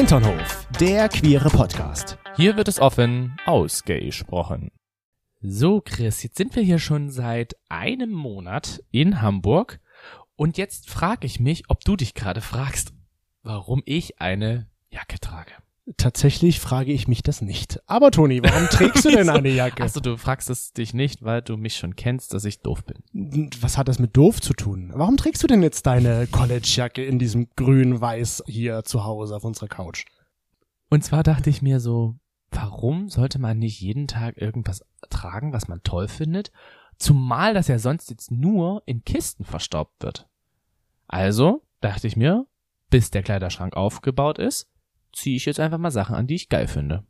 Hinternhof, der queere Podcast. Hier wird es offen ausgesprochen. So, Chris, jetzt sind wir hier schon seit einem Monat in Hamburg und jetzt frage ich mich, ob du dich gerade fragst, warum ich eine Jacke trage. Tatsächlich frage ich mich das nicht. Aber Toni, warum trägst du denn eine Jacke? Achso, du fragst es dich nicht, weil du mich schon kennst, dass ich doof bin. Was hat das mit doof zu tun? Warum trägst du denn jetzt deine College-Jacke in diesem grün-weiß hier zu Hause auf unserer Couch? Und zwar dachte ich mir so, warum sollte man nicht jeden Tag irgendwas tragen, was man toll findet? Zumal das ja sonst jetzt nur in Kisten verstaubt wird. Also dachte ich mir, bis der Kleiderschrank aufgebaut ist, ziehe ich jetzt einfach mal Sachen an, die ich geil finde.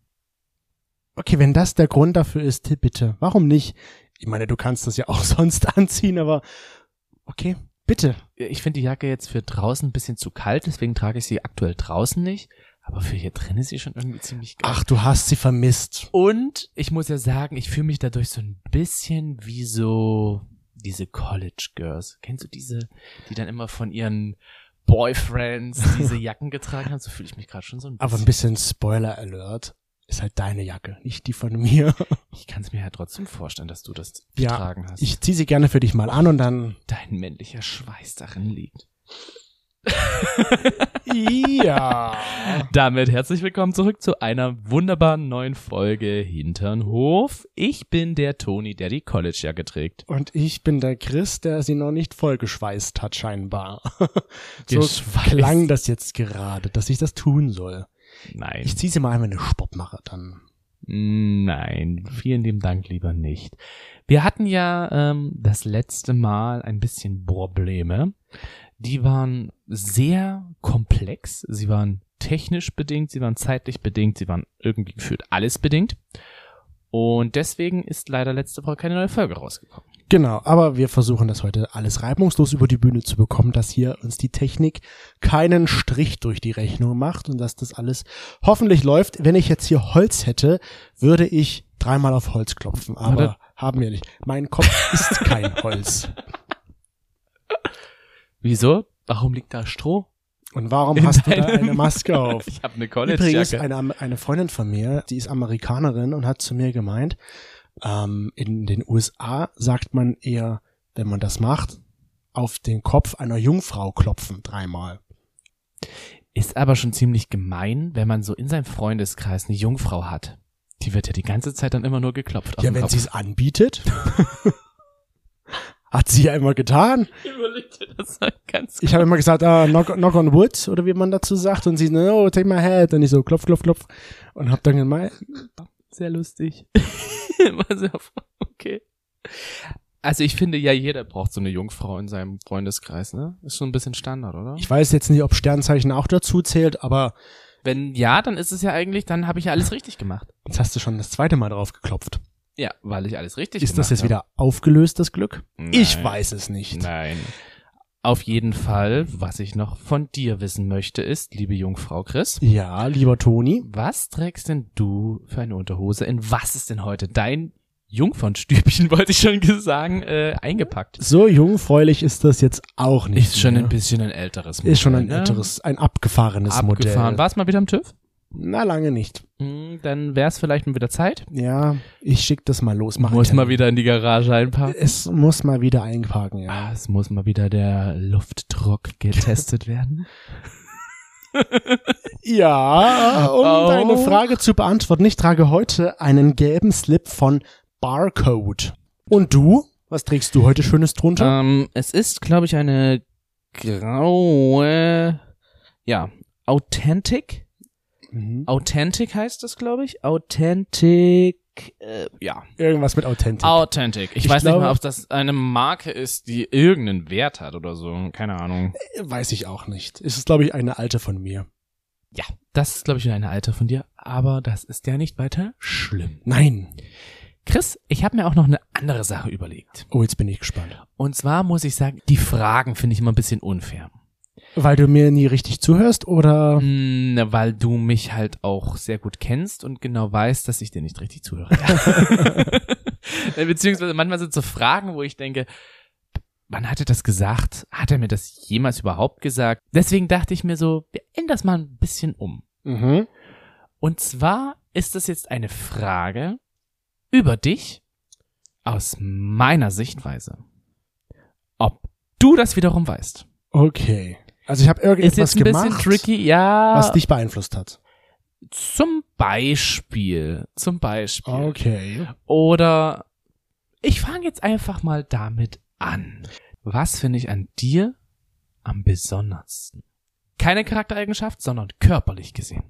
Okay, wenn das der Grund dafür ist, bitte. Warum nicht? Ich meine, du kannst das ja auch sonst anziehen, aber okay, bitte. Ich finde die Jacke jetzt für draußen ein bisschen zu kalt, deswegen trage ich sie aktuell draußen nicht. Aber für hier drin ist sie schon irgendwie ziemlich geil. Ach, du hast sie vermisst. Und ich muss ja sagen, ich fühle mich dadurch so ein bisschen wie so diese College Girls. Kennst du diese, die dann immer von ihren Boyfriends diese Jacken getragen haben? So fühle ich mich gerade schon so ein bisschen. Aber ein bisschen Spoiler Alert. Ist halt deine Jacke, nicht die von mir. Ich kann es mir ja trotzdem vorstellen, dass du das Ja, getragen hast. Ich zieh sie gerne für dich mal an und dann. Dein männlicher Schweiß darin liegt. Ja. Damit herzlich willkommen zurück zu einer wunderbaren neuen Folge Hinternhof. Ich bin der Toni, der die College-Jacke trägt. Und ich bin der Chris, der sie noch nicht vollgeschweißt hat, scheinbar. so klang das jetzt gerade, dass ich das tun soll. Nein. Ich zieh sie mal ein, wenn ich Sport mache, dann. Nein, vielen lieben Dank lieber nicht. Wir hatten ja ähm, das letzte Mal ein bisschen Probleme. Die waren sehr komplex, sie waren technisch bedingt, sie waren zeitlich bedingt, sie waren irgendwie gefühlt alles bedingt. Und deswegen ist leider letzte Woche keine neue Folge rausgekommen. Genau, aber wir versuchen das heute alles reibungslos über die Bühne zu bekommen, dass hier uns die Technik keinen Strich durch die Rechnung macht und dass das alles hoffentlich läuft. Wenn ich jetzt hier Holz hätte, würde ich dreimal auf Holz klopfen, aber Warte. haben wir nicht. Mein Kopf ist kein Holz. Wieso? Warum liegt da Stroh? Und warum In hast du da eine Maske auf? Ich habe eine Übrigens, College-Jacke. eine, eine Freundin von mir, die ist Amerikanerin und hat zu mir gemeint, ähm, in den USA sagt man eher, wenn man das macht, auf den Kopf einer Jungfrau klopfen dreimal. Ist aber schon ziemlich gemein, wenn man so in seinem Freundeskreis eine Jungfrau hat. Die wird ja die ganze Zeit dann immer nur geklopft. auf Ja, wenn sie es anbietet. Hat sie ja immer getan. Überleg dir das ganz Ich habe immer gesagt, ah, knock, knock on wood, oder wie man dazu sagt. Und sie, no, take my head. Und ich so, klopf, klopf, klopf. Und hab dann gemeint, sehr lustig. War sehr- okay. Also ich finde ja, jeder braucht so eine Jungfrau in seinem Freundeskreis, ne? Ist schon ein bisschen Standard, oder? ich weiß jetzt nicht, ob Sternzeichen auch dazu zählt, aber Wenn ja, dann ist es ja eigentlich, dann habe ich ja alles richtig gemacht. jetzt hast du schon das zweite Mal drauf geklopft. Ja, weil ich alles richtig Ist das jetzt habe. wieder aufgelöst, das Glück? Nein. Ich weiß es nicht. Nein. Auf jeden Fall, was ich noch von dir wissen möchte, ist, liebe Jungfrau Chris, Ja, lieber Toni. was trägst denn du für eine Unterhose? In was ist denn heute dein Jungfernstübchen, wollte ich schon sagen, äh, eingepackt? So jungfräulich ist das jetzt auch nicht. Ist schon mehr. ein bisschen ein älteres Modell. Ist schon ein ne? älteres, ein abgefahrenes Abgefahren. Modell. Warst mal wieder am TÜV? Na, lange nicht. Hm, Dann wär's vielleicht mal wieder Zeit. Ja, ich schick das mal los. Mach muss mal wieder in die Garage einpacken. Es muss mal wieder einparken, ja. Ah, es muss mal wieder der Luftdruck getestet werden. Ja, um Oh. deine Frage zu beantworten, ich trage heute einen gelben Slip von Barcode. Und du? Was trägst du heute Schönes drunter? ähm, es ist, glaube ich, eine graue, ja, Authentic. Mhm. Authentic heißt das, glaube ich. Authentic, äh, ja. Irgendwas mit Authentik. Authentic. Ich, Ich weiß glaube- nicht mal, ob das eine Marke ist, die irgendeinen Wert hat oder so. Keine Ahnung. Weiß ich auch nicht. Es ist, glaube ich, eine alte von mir. Ja, das ist, glaube ich, eine alte von dir. Aber das ist ja nicht weiter schlimm. Nein. Chris, ich habe mir auch noch eine andere Sache überlegt. Oh, jetzt bin ich gespannt. Und zwar muss ich sagen, die Fragen finde ich immer ein bisschen unfair. Weil du mir nie richtig zuhörst oder? Hm, weil du mich halt auch sehr gut kennst und genau weißt, dass ich dir nicht richtig zuhöre. Ja. Beziehungsweise manchmal sind so Fragen, wo ich denke, wann hat er das gesagt? Hat er mir das jemals überhaupt gesagt? Deswegen dachte ich mir so, wir ändern das mal ein bisschen um. Mhm. Und zwar ist es jetzt eine Frage über dich aus meiner Sichtweise. Ob du das wiederum weißt. Okay. Also ich habe irgendetwas gemacht, bisschen tricky, ja. was dich beeinflusst hat. Zum Beispiel, zum Beispiel. Okay. Oder ich fange jetzt einfach mal damit an. Was finde ich an dir am besondersten? Keine Charaktereigenschaft, sondern körperlich gesehen.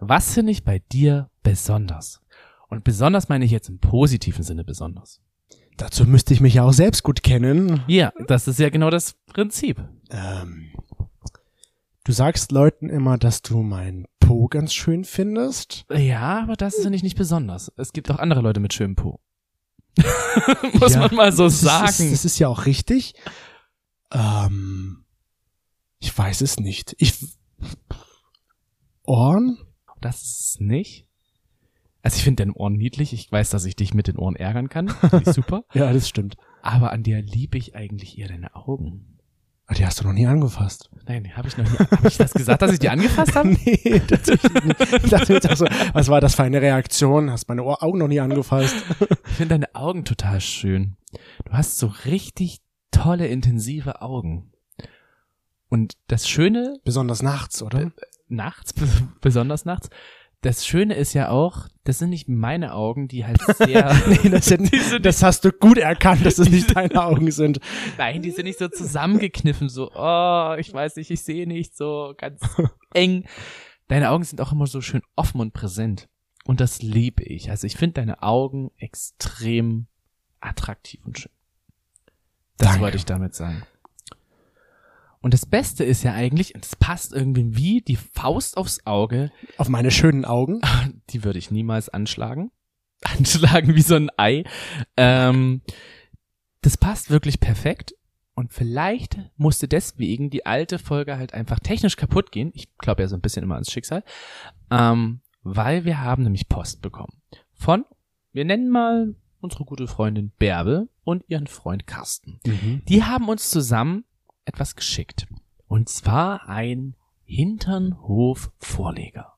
Was finde ich bei dir besonders? Und besonders meine ich jetzt im positiven Sinne besonders. Dazu müsste ich mich ja auch selbst gut kennen. Ja, das ist ja genau das Prinzip. Ähm, du sagst Leuten immer, dass du mein Po ganz schön findest. Ja, aber das ist ja nicht, nicht besonders. Es gibt auch andere Leute mit schönem Po. Muss Ja, man mal so das sagen. Das ist, das ist ja auch richtig. Ähm, ich weiß es nicht. Ich Ohren? Das ist nicht. Also ich finde deine Ohren niedlich. Ich weiß, dass ich dich mit den Ohren ärgern kann. Finde ich super. Ja, das stimmt. Aber an dir liebe ich eigentlich eher deine Augen. Ah, Die hast du noch nie angefasst. Nein, habe ich noch nie. Habe ich das gesagt, dass ich die angefasst habe? nee, tatsächlich nicht. Ich dachte jetzt auch so, was war das für eine Reaktion? Hast meine Ohr Augen noch nie angefasst? Ich finde deine Augen total schön. Du hast so richtig tolle, intensive Augen. Und das Schöne, Besonders nachts, oder? nachts, besonders nachts, das Schöne ist ja auch, das sind nicht meine Augen, die halt sehr, nee, das, hätten, das hast du gut erkannt, dass es nicht deine Augen sind. nein, die sind nicht so zusammengekniffen, so, oh, ich weiß nicht, ich sehe nicht, so ganz eng. Deine Augen sind auch immer so schön offen und präsent. Und das liebe ich. Also ich finde deine Augen extrem attraktiv und schön. Das Danke. wollte ich damit sagen. Und das Beste ist ja eigentlich, und es passt irgendwie wie die Faust aufs Auge, Auf meine schönen Augen. die würde ich niemals anschlagen. Anschlagen wie so ein Ei. Ähm, das passt wirklich perfekt. Und vielleicht musste deswegen die alte Folge halt einfach technisch kaputt gehen. Ich glaube ja so ein bisschen immer ans Schicksal. Ähm, weil wir haben nämlich Post bekommen. Von, wir nennen mal unsere gute Freundin Bärbel und ihren Freund Carsten. Die haben uns zusammen etwas geschickt. Und zwar ein Hinternhof-Vorleger.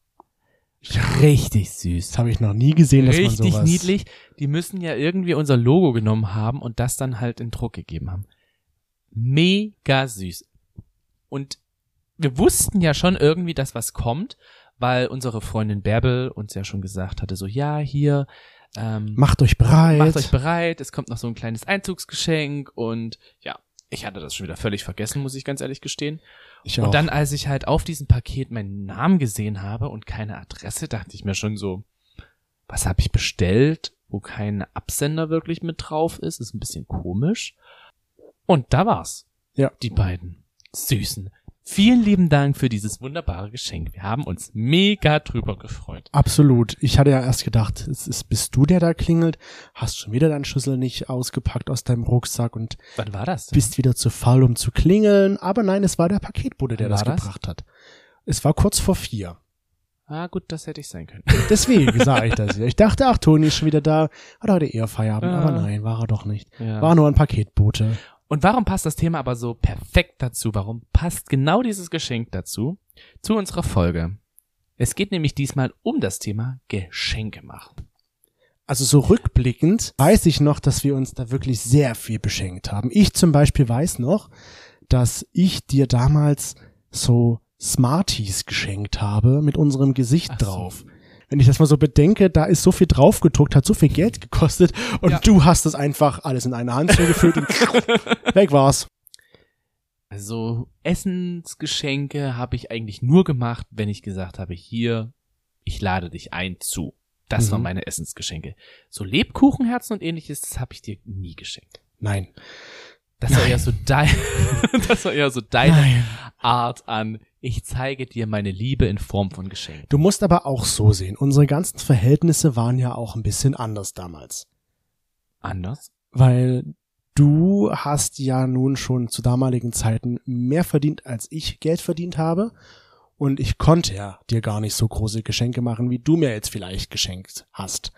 Richtig süß. Das habe ich noch nie gesehen, dass man Richtig sowas... niedlich. Die müssen ja irgendwie unser Logo genommen haben und das dann halt in Druck gegeben haben. Mega süß. Und wir wussten ja schon irgendwie, dass was kommt, weil unsere Freundin Bärbel uns ja schon gesagt hatte, so ja, hier, ähm, Macht euch bereit. macht euch bereit, es kommt noch so ein kleines Einzugsgeschenk und ja, ich hatte das schon wieder völlig vergessen, muss ich ganz ehrlich gestehen. ich auch. Und dann, als ich halt auf diesem Paket meinen Namen gesehen habe und keine Adresse, dachte ich mir schon so, was habe ich bestellt, wo kein Absender wirklich mit drauf ist, ist ein bisschen komisch. Und da war's. Ja. Die beiden Süßen. Vielen lieben Dank für dieses wunderbare Geschenk. Wir haben uns mega drüber gefreut. Absolut. Ich hatte ja erst gedacht, es ist, bist du der da klingelt, hast schon wieder deinen Schlüssel nicht ausgepackt aus deinem Rucksack und Wann war das denn? bist wieder zu faul, um zu klingeln. Aber nein, es war der Paketbote, der Wann das gebracht hat. Es war kurz vor vier. ah, gut, das hätte ich sein können. Deswegen sage ich das ja. Ich dachte, ach, Toni ist schon wieder da, hat heute eher Feierabend. Ja. Aber nein, war er doch nicht. Ja. War nur ein Paketbote. Und warum passt das Thema aber so perfekt dazu? Warum passt genau dieses Geschenk dazu? Zu unserer Folge. Es geht nämlich diesmal um das Thema Geschenke machen. Also so rückblickend weiß ich noch, dass wir uns da wirklich sehr viel beschenkt haben. Ich zum Beispiel weiß noch, dass ich dir damals so Smarties geschenkt habe mit unserem Gesicht Ach so. Wenn ich das mal so bedenke, da ist so viel drauf gedruckt, hat so viel Geld gekostet und Ja. du hast das einfach alles in eine Hand zugefüllt und weg war's. Also Essensgeschenke habe ich eigentlich nur gemacht, wenn ich gesagt habe, hier, ich lade dich ein zu. Das Mhm. waren meine Essensgeschenke. So Lebkuchenherzen und ähnliches, das habe ich dir nie geschenkt. Nein. Das war eher so dein, das war eher so deine Nein. Art an, ich zeige dir meine Liebe in Form von Geschenken. Du musst aber auch so sehen, unsere ganzen Verhältnisse waren ja auch ein bisschen anders damals. Anders? weil du hast ja nun schon zu damaligen Zeiten mehr verdient, als ich Geld verdient habe. Und ich konnte ja dir gar nicht so große Geschenke machen, wie du mir jetzt vielleicht geschenkt hast.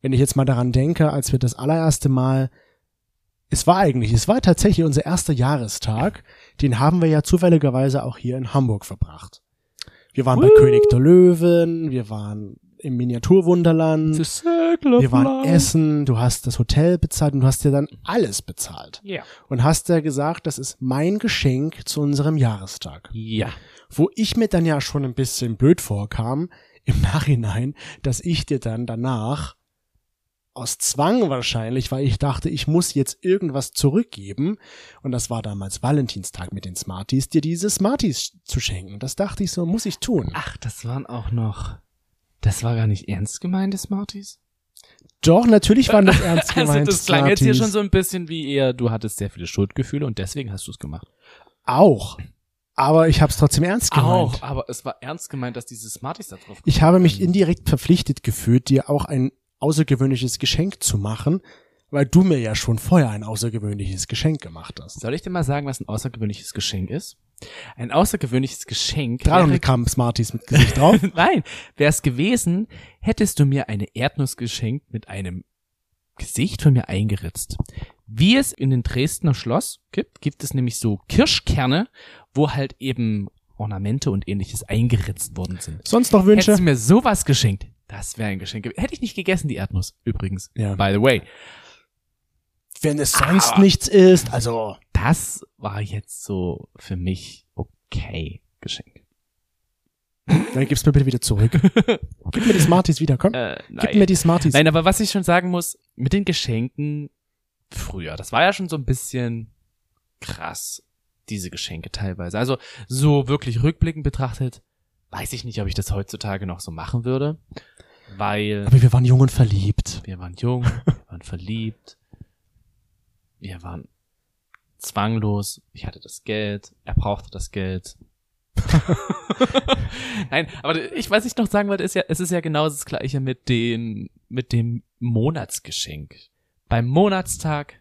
Wenn ich jetzt mal daran denke, als wir das allererste Mal, es war eigentlich, es war tatsächlich unser erster Jahrestag, den haben wir ja zufälligerweise auch hier in Hamburg verbracht. Wir waren bei König der Löwen, wir waren im Miniaturwunderland, wir waren Life. essen, du hast das Hotel bezahlt und du hast dir dann alles bezahlt. Ja. Und hast ja gesagt, das ist mein Geschenk zu unserem Jahrestag. Ja. Wo ich mir dann ja schon ein bisschen blöd vorkam, im Nachhinein, dass ich dir dann danach aus Zwang wahrscheinlich, weil ich dachte, ich muss jetzt irgendwas zurückgeben. Und das war damals Valentinstag mit den Smarties, dir diese Smarties zu schenken. Das dachte ich so, muss ich tun. Ach, das waren auch noch. Das war gar nicht ernst gemeinte Smarties? Doch, natürlich waren das ernst Also gemeint. das klang jetzt hier Smarties. schon so ein bisschen wie eher, du hattest sehr viele Schuldgefühle und deswegen hast du es gemacht. Auch. Aber ich habe es trotzdem ernst gemeint. Auch, aber es war ernst gemeint, dass diese Smarties da drauf Ich habe mich indirekt verpflichtet gefühlt, dir auch ein außergewöhnliches Geschenk zu machen, weil du mir ja schon vorher ein außergewöhnliches Geschenk gemacht hast. Soll ich dir mal sagen, was ein außergewöhnliches Geschenk ist? Ein außergewöhnliches Geschenk. wäre- 300 Gramm Smarties mit Gesicht drauf. Nein, wäre es gewesen, hättest du mir eine Erdnuss geschenkt mit einem Gesicht von mir eingeritzt. Wie es in den Dresdner Schloss gibt, gibt es nämlich so Kirschkerne, wo halt eben Ornamente und ähnliches eingeritzt worden sind. Sonst noch Hättest Wünsche? du mir sowas geschenkt, das wäre ein Geschenk. Hätte ich nicht gegessen, die Erdnuss, übrigens. Ja. By the way. Wenn es sonst Aber- nichts ist, also Das war jetzt so für mich okay Geschenk. dann gib's mir bitte wieder zurück. Gib mir die Smarties wieder, komm. Äh, Gib mir die Smarties. Nein, aber was ich schon sagen muss, mit den Geschenken früher, das war ja schon so ein bisschen krass, diese Geschenke teilweise. Also so wirklich rückblickend betrachtet, weiß ich nicht, ob ich das heutzutage noch so machen würde, weil Aber wir waren jung und verliebt. wir waren jung, wir waren verliebt, wir waren zwanglos, ich hatte das Geld, er brauchte das Geld. Nein, aber ich, was ich noch sagen wollte, ist ja, es ist ja genau das gleiche mit den, mit dem Monatsgeschenk. Beim Monatstag,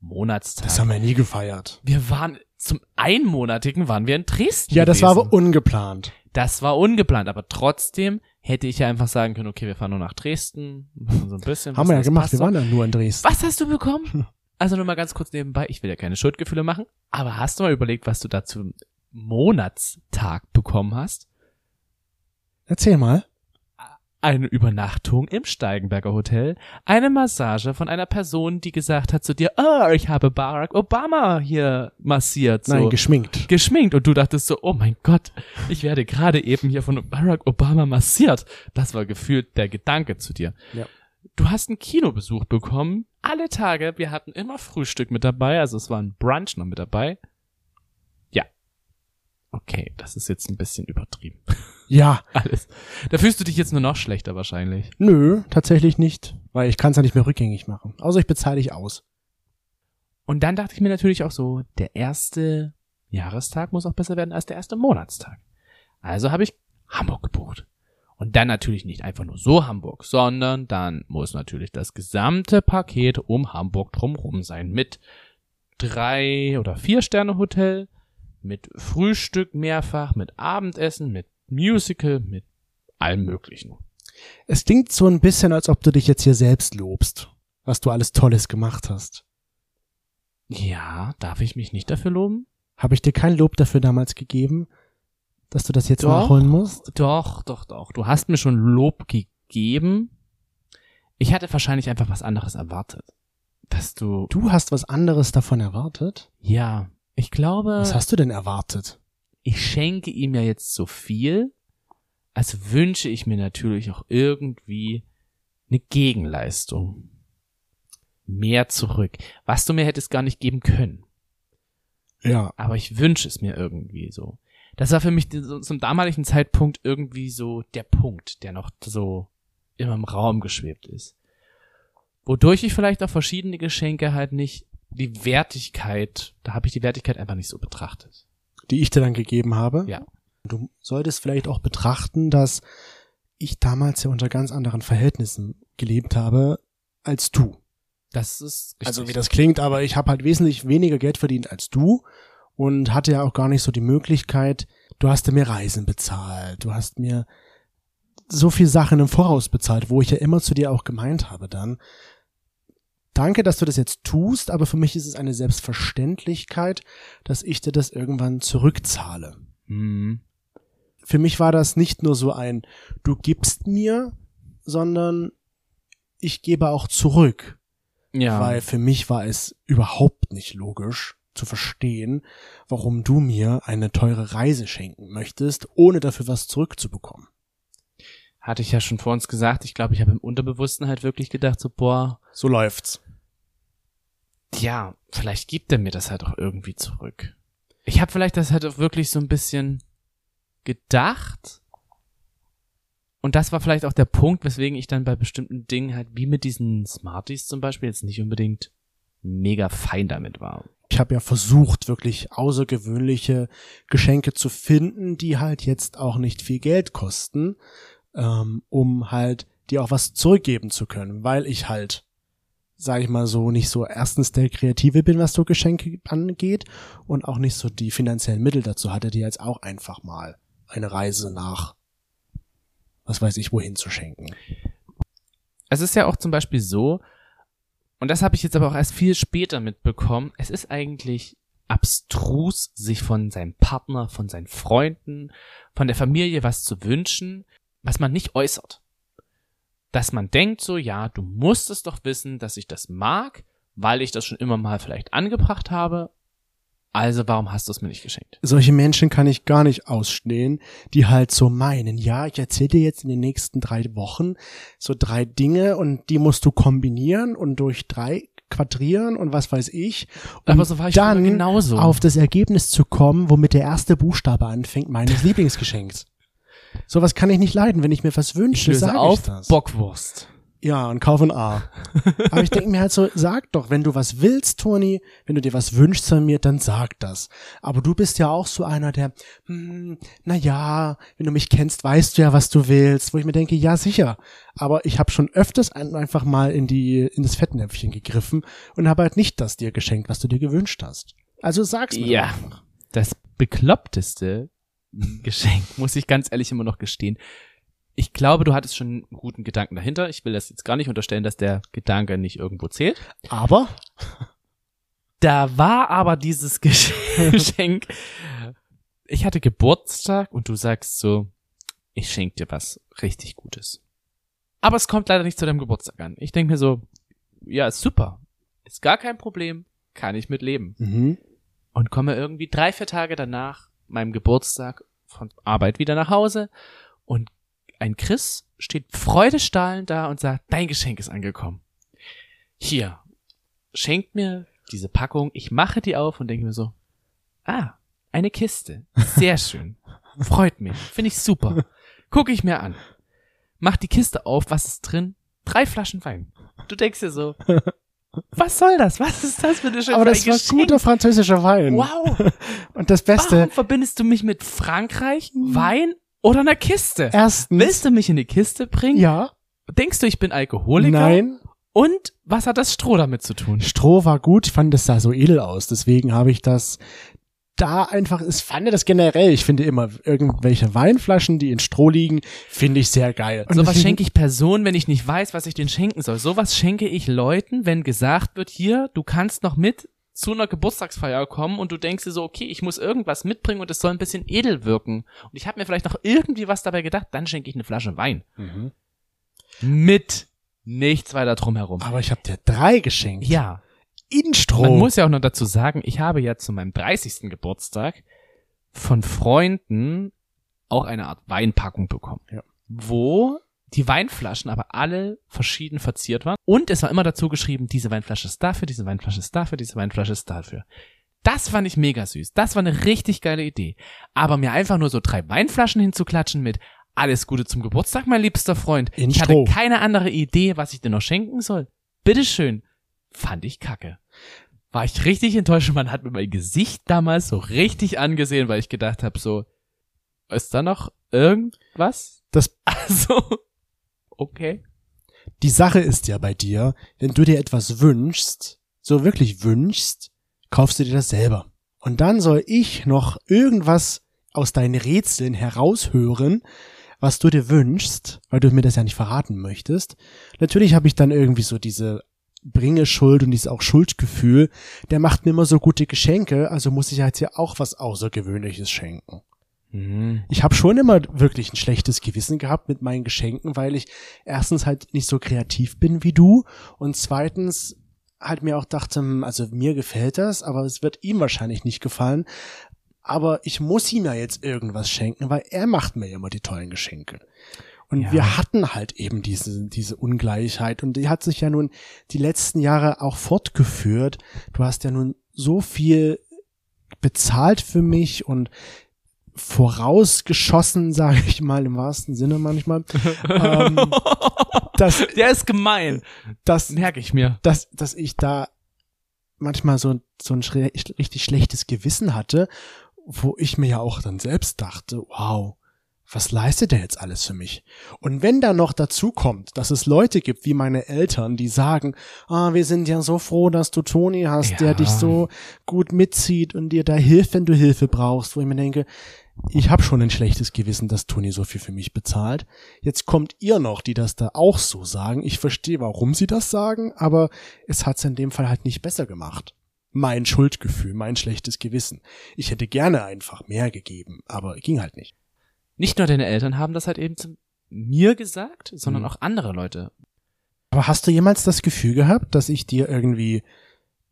Monatstag. Das haben wir nie gefeiert. wir waren zum einmonatigen waren wir in Dresden. Ja, das war gewesen. aber ungeplant. Das war ungeplant, aber trotzdem hätte ich ja einfach sagen können, okay, wir fahren nur nach Dresden, so ein bisschen. Haben wir ja gemacht, wir waren ja nur in Dresden. Was hast du bekommen? Also nur mal ganz kurz nebenbei, ich will ja keine Schuldgefühle machen, aber hast du mal überlegt, was du da zum Monatstag bekommen hast? Erzähl mal. Eine Übernachtung im Steigenberger Hotel, eine Massage von einer Person, die gesagt hat zu dir, oh, ich habe Barack Obama hier massiert. So. Nein, geschminkt. geschminkt und du dachtest so, oh mein Gott, ich werde gerade eben hier von Barack Obama massiert. Das war gefühlt der Gedanke zu dir. Ja. Du hast einen Kinobesuch bekommen, alle Tage, wir hatten immer Frühstück mit dabei, also es war ein Brunch noch mit dabei. Okay, das ist jetzt ein bisschen übertrieben. Ja, Alles. Da fühlst du dich jetzt nur noch schlechter wahrscheinlich. nö, tatsächlich nicht, weil ich kann es ja nicht mehr rückgängig machen. Außer ich bezahle dich aus. Und dann dachte ich mir natürlich auch so, der erste Jahrestag muss auch besser werden als der erste Monatstag. Also habe ich Hamburg gebucht. Und dann natürlich nicht einfach nur so Hamburg, sondern dann muss natürlich das gesamte Paket um Hamburg drumrum sein. Mit drei oder vier Sterne Hotel, mit Frühstück mehrfach, mit Abendessen, mit Musical, mit allem Möglichen. Es klingt so ein bisschen, als ob du dich jetzt hier selbst lobst, was du alles Tolles gemacht hast. Ja, darf ich mich nicht dafür loben? Habe ich dir kein Lob dafür damals gegeben, dass du das jetzt Doch. nachholen musst? Doch, doch, doch. Du hast mir schon Lob gegeben. Ich hatte wahrscheinlich einfach was anderes erwartet. Dass du. Du hast was anderes davon erwartet? Ja, ich glaube, Was hast du denn erwartet? ich schenke ihm ja jetzt so viel, als wünsche ich mir natürlich auch irgendwie eine Gegenleistung. Mehr zurück. Was du mir hättest gar nicht geben können. Ja. aber ich wünsche es mir irgendwie so. Das war für mich zum damaligen Zeitpunkt irgendwie so der Punkt, der noch so immer im Raum geschwebt ist. Wodurch ich vielleicht auch verschiedene Geschenke halt nicht die Wertigkeit, da habe ich die Wertigkeit einfach nicht so betrachtet. Die ich dir dann gegeben habe? Ja. Du solltest vielleicht auch betrachten, dass ich damals ja unter ganz anderen Verhältnissen gelebt habe als du. Das ist richtig. Also wie das klingt, aber ich habe halt wesentlich weniger Geld verdient als du und hatte ja auch gar nicht so die Möglichkeit, du hast mir Reisen bezahlt, du hast mir so viel Sachen im Voraus bezahlt, wo ich ja immer zu dir auch gemeint habe dann, danke, dass du das jetzt tust, aber für mich ist es eine Selbstverständlichkeit, dass ich dir das irgendwann zurückzahle. Hm. für mich war das nicht nur so ein, du gibst mir, sondern ich gebe auch zurück. Ja. Weil für mich war es überhaupt nicht logisch zu verstehen, warum du mir eine teure Reise schenken möchtest, ohne dafür was zurückzubekommen. Hatte ich ja schon vor uns gesagt, ich glaube, ich habe im Unterbewussten halt wirklich gedacht, so, boah, So läuft's. Ja, vielleicht gibt er mir das halt auch irgendwie zurück. Ich habe vielleicht das halt auch wirklich so ein bisschen gedacht. Und das war vielleicht auch der Punkt, weswegen ich dann bei bestimmten Dingen halt, wie mit diesen Smarties zum Beispiel, jetzt nicht unbedingt mega fein damit war. Ich habe ja versucht, wirklich außergewöhnliche Geschenke zu finden, die halt jetzt auch nicht viel Geld kosten, ähm, um halt dir auch was zurückgeben zu können, weil ich halt, sage ich mal so, nicht so erstens der Kreative bin, was so Geschenke angeht und auch nicht so die finanziellen Mittel dazu hatte, dir jetzt auch einfach mal eine Reise nach, was weiß ich, wohin zu schenken. Es ist ja auch zum Beispiel so, und das habe ich jetzt aber auch erst viel später mitbekommen, es ist eigentlich abstrus, sich von seinem Partner, von seinen Freunden, von der Familie was zu wünschen, was man nicht äußert. Dass man denkt so, ja, du musst es doch wissen, dass ich das mag, weil ich das schon immer mal vielleicht angebracht habe. Also warum hast du es mir nicht geschenkt? solche Menschen kann ich gar nicht ausstehen, die halt so meinen, ja, ich erzähle dir jetzt in den nächsten drei Wochen so drei Dinge und die musst du kombinieren und durch drei quadrieren und was weiß ich. Um Aber so war ich dann genauso. auf das Ergebnis zu kommen, womit der erste Buchstabe anfängt, meines Lieblingsgeschenks. Sowas kann ich nicht leiden, wenn ich mir was Ich wünsche, löse sag auf ich das. Bockwurst. Ja, und kauf ein A. Aber ich denke mir halt so, sag doch, wenn du was willst, Toni, wenn du dir was wünschst von mir, dann sag das. Aber du bist ja auch so einer, der, hm, na ja, wenn du mich kennst, weißt du ja, was du willst. Wo ich mir denke, ja, sicher. Aber ich habe schon öfters ein, einfach mal in die, in das Fettnäpfchen gegriffen und habe halt nicht das dir geschenkt, was du dir gewünscht hast. Also sag's mir Ja. einfach. Das bekloppteste Geschenk, muss ich ganz ehrlich immer noch gestehen. Ich glaube, du hattest schon einen guten Gedanken dahinter. Ich will das jetzt gar nicht unterstellen, dass der Gedanke nicht irgendwo zählt. Aber, Da war aber dieses Geschenk. Ich hatte Geburtstag und du sagst so, ich schenk dir was richtig Gutes. Aber es kommt leider nicht zu deinem Geburtstag an. Ich denke mir so, ja, super. Ist gar kein Problem. Kann ich mit leben. mhm. und komme irgendwie drei, vier Tage danach meinem Geburtstag von Arbeit wieder nach Hause und ein Chris steht freudestrahlend da und sagt, dein Geschenk ist angekommen. Hier, schenkt mir diese Packung, ich mache die auf und denke mir so, ah, eine Kiste. Sehr schön. Freut mich. Finde ich super. Gucke ich mir an. Mach die Kiste auf, was ist drin? Drei Flaschen Wein. Du denkst dir so, was soll das? Was ist das für eine schöne aber das war guter französischer Wein. Wow. Und das Beste, Warum verbindest du mich mit Frankreich, Wein oder einer Kiste? erstens, Willst du mich in die Kiste bringen? ja, Denkst du, ich bin Alkoholiker? nein, Und was hat das Stroh damit zu tun? Stroh war gut, ich fand, das sah so edel aus. Deswegen habe ich das da einfach, ich fand das generell, ich finde immer irgendwelche Weinflaschen, die in Stroh liegen, finde ich sehr geil. Und Sowas deswegen- schenke ich Personen, wenn ich nicht weiß, was ich denen schenken soll. Sowas schenke ich Leuten, wenn gesagt wird, hier, du kannst noch mit zu einer Geburtstagsfeier kommen und du denkst dir so, okay, ich muss irgendwas mitbringen und es soll ein bisschen edel wirken. Und ich habe mir vielleicht noch irgendwie was dabei gedacht, dann schenke ich eine Flasche Wein. Mhm. Mit nichts weiter drumherum. Aber ich habe dir drei geschenkt. Ja, In Stroh. Man muss ja auch noch dazu sagen, ich habe ja zu meinem 30. Geburtstag von Freunden auch eine Art Weinpackung bekommen. Ja. Wo die Weinflaschen aber alle verschieden verziert waren. Und es war immer dazu geschrieben, diese Weinflasche ist dafür, diese Weinflasche ist dafür, diese Weinflasche ist dafür. Das fand ich mega süß. Das war eine richtig geile Idee. Aber mir einfach nur so drei Weinflaschen hinzuklatschen mit alles Gute zum Geburtstag, mein liebster Freund. In ich hatte keine andere Idee, was ich dir noch schenken soll. Bitteschön. Fand ich kacke. War ich richtig enttäuscht und man hat mir mein Gesicht damals so richtig angesehen, weil ich gedacht habe, so, ist da noch irgendwas? Das, Also, okay. die Sache ist ja bei dir, wenn du dir etwas wünschst, so wirklich wünschst, kaufst du dir das selber. Und dann soll ich noch irgendwas aus deinen Rätseln heraushören, was du dir wünschst, weil du mir das ja nicht verraten möchtest. Natürlich habe ich dann irgendwie so diese Bringeschuld und dieses auch Schuldgefühl, der macht mir immer so gute Geschenke, also muss ich jetzt ja auch was Außergewöhnliches schenken. Mhm. Ich habe schon immer wirklich ein schlechtes Gewissen gehabt mit meinen Geschenken, weil ich erstens halt nicht so kreativ bin wie du und zweitens halt mir auch dachte, hm, also mir gefällt das, aber es wird ihm wahrscheinlich nicht gefallen. Aber ich muss ihm ja jetzt irgendwas schenken, weil er macht mir ja immer die tollen Geschenke. Und Ja. wir hatten halt eben diese, diese Ungleichheit und die hat sich ja nun die letzten Jahre auch fortgeführt. Du hast ja nun so viel bezahlt für mich und vorausgeschossen, sage ich mal, im wahrsten Sinne manchmal, ähm, dass, Der ist gemein. dass, Merke ich mir. dass, dass ich da manchmal so, so ein richtig schlechtes Gewissen hatte, wo ich mir ja auch dann selbst dachte, wow, was leistet der jetzt alles für mich? Und wenn da noch dazu kommt, dass es Leute gibt wie meine Eltern, die sagen, ah, wir sind ja so froh, dass du Toni hast, Ja. der dich so gut mitzieht und dir da hilft, wenn du Hilfe brauchst, wo ich mir denke, ich habe schon ein schlechtes Gewissen, dass Toni so viel für mich bezahlt. Jetzt kommt ihr noch, die das da auch so sagen. Ich verstehe, warum sie das sagen, aber es hat's in dem Fall halt nicht besser gemacht. Mein Schuldgefühl, mein schlechtes Gewissen. Ich hätte gerne einfach mehr gegeben, aber ging halt nicht. Nicht nur deine Eltern haben das halt eben zu mir gesagt, sondern Mhm. auch andere Leute. Aber hast du jemals das Gefühl gehabt, dass ich dir irgendwie